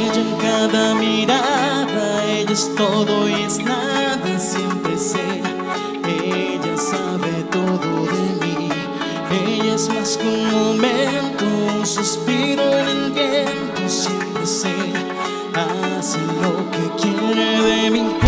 ella en cada mirada, ella es todo y es nada, siempre sé. Ella sabe todo de mí, ella es más que un momento, un suspiro en el viento, siempre sé. Hace lo que quiere de mí.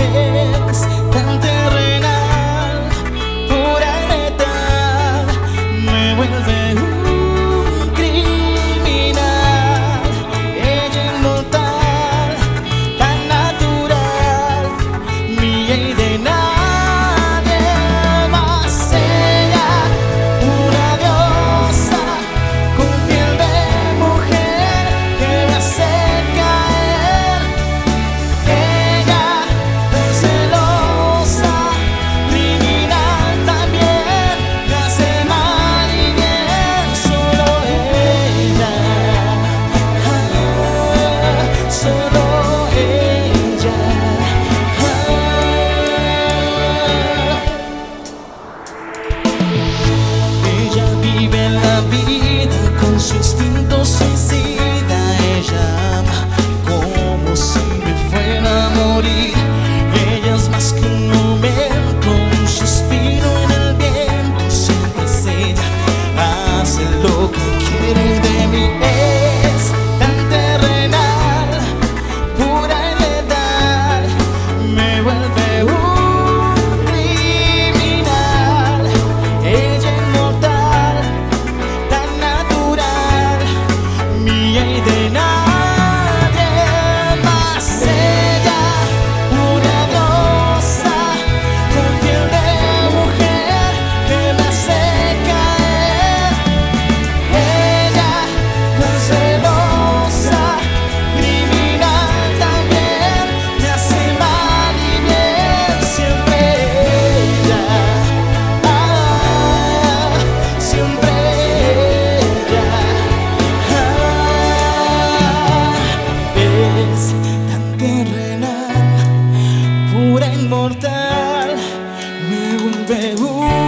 Who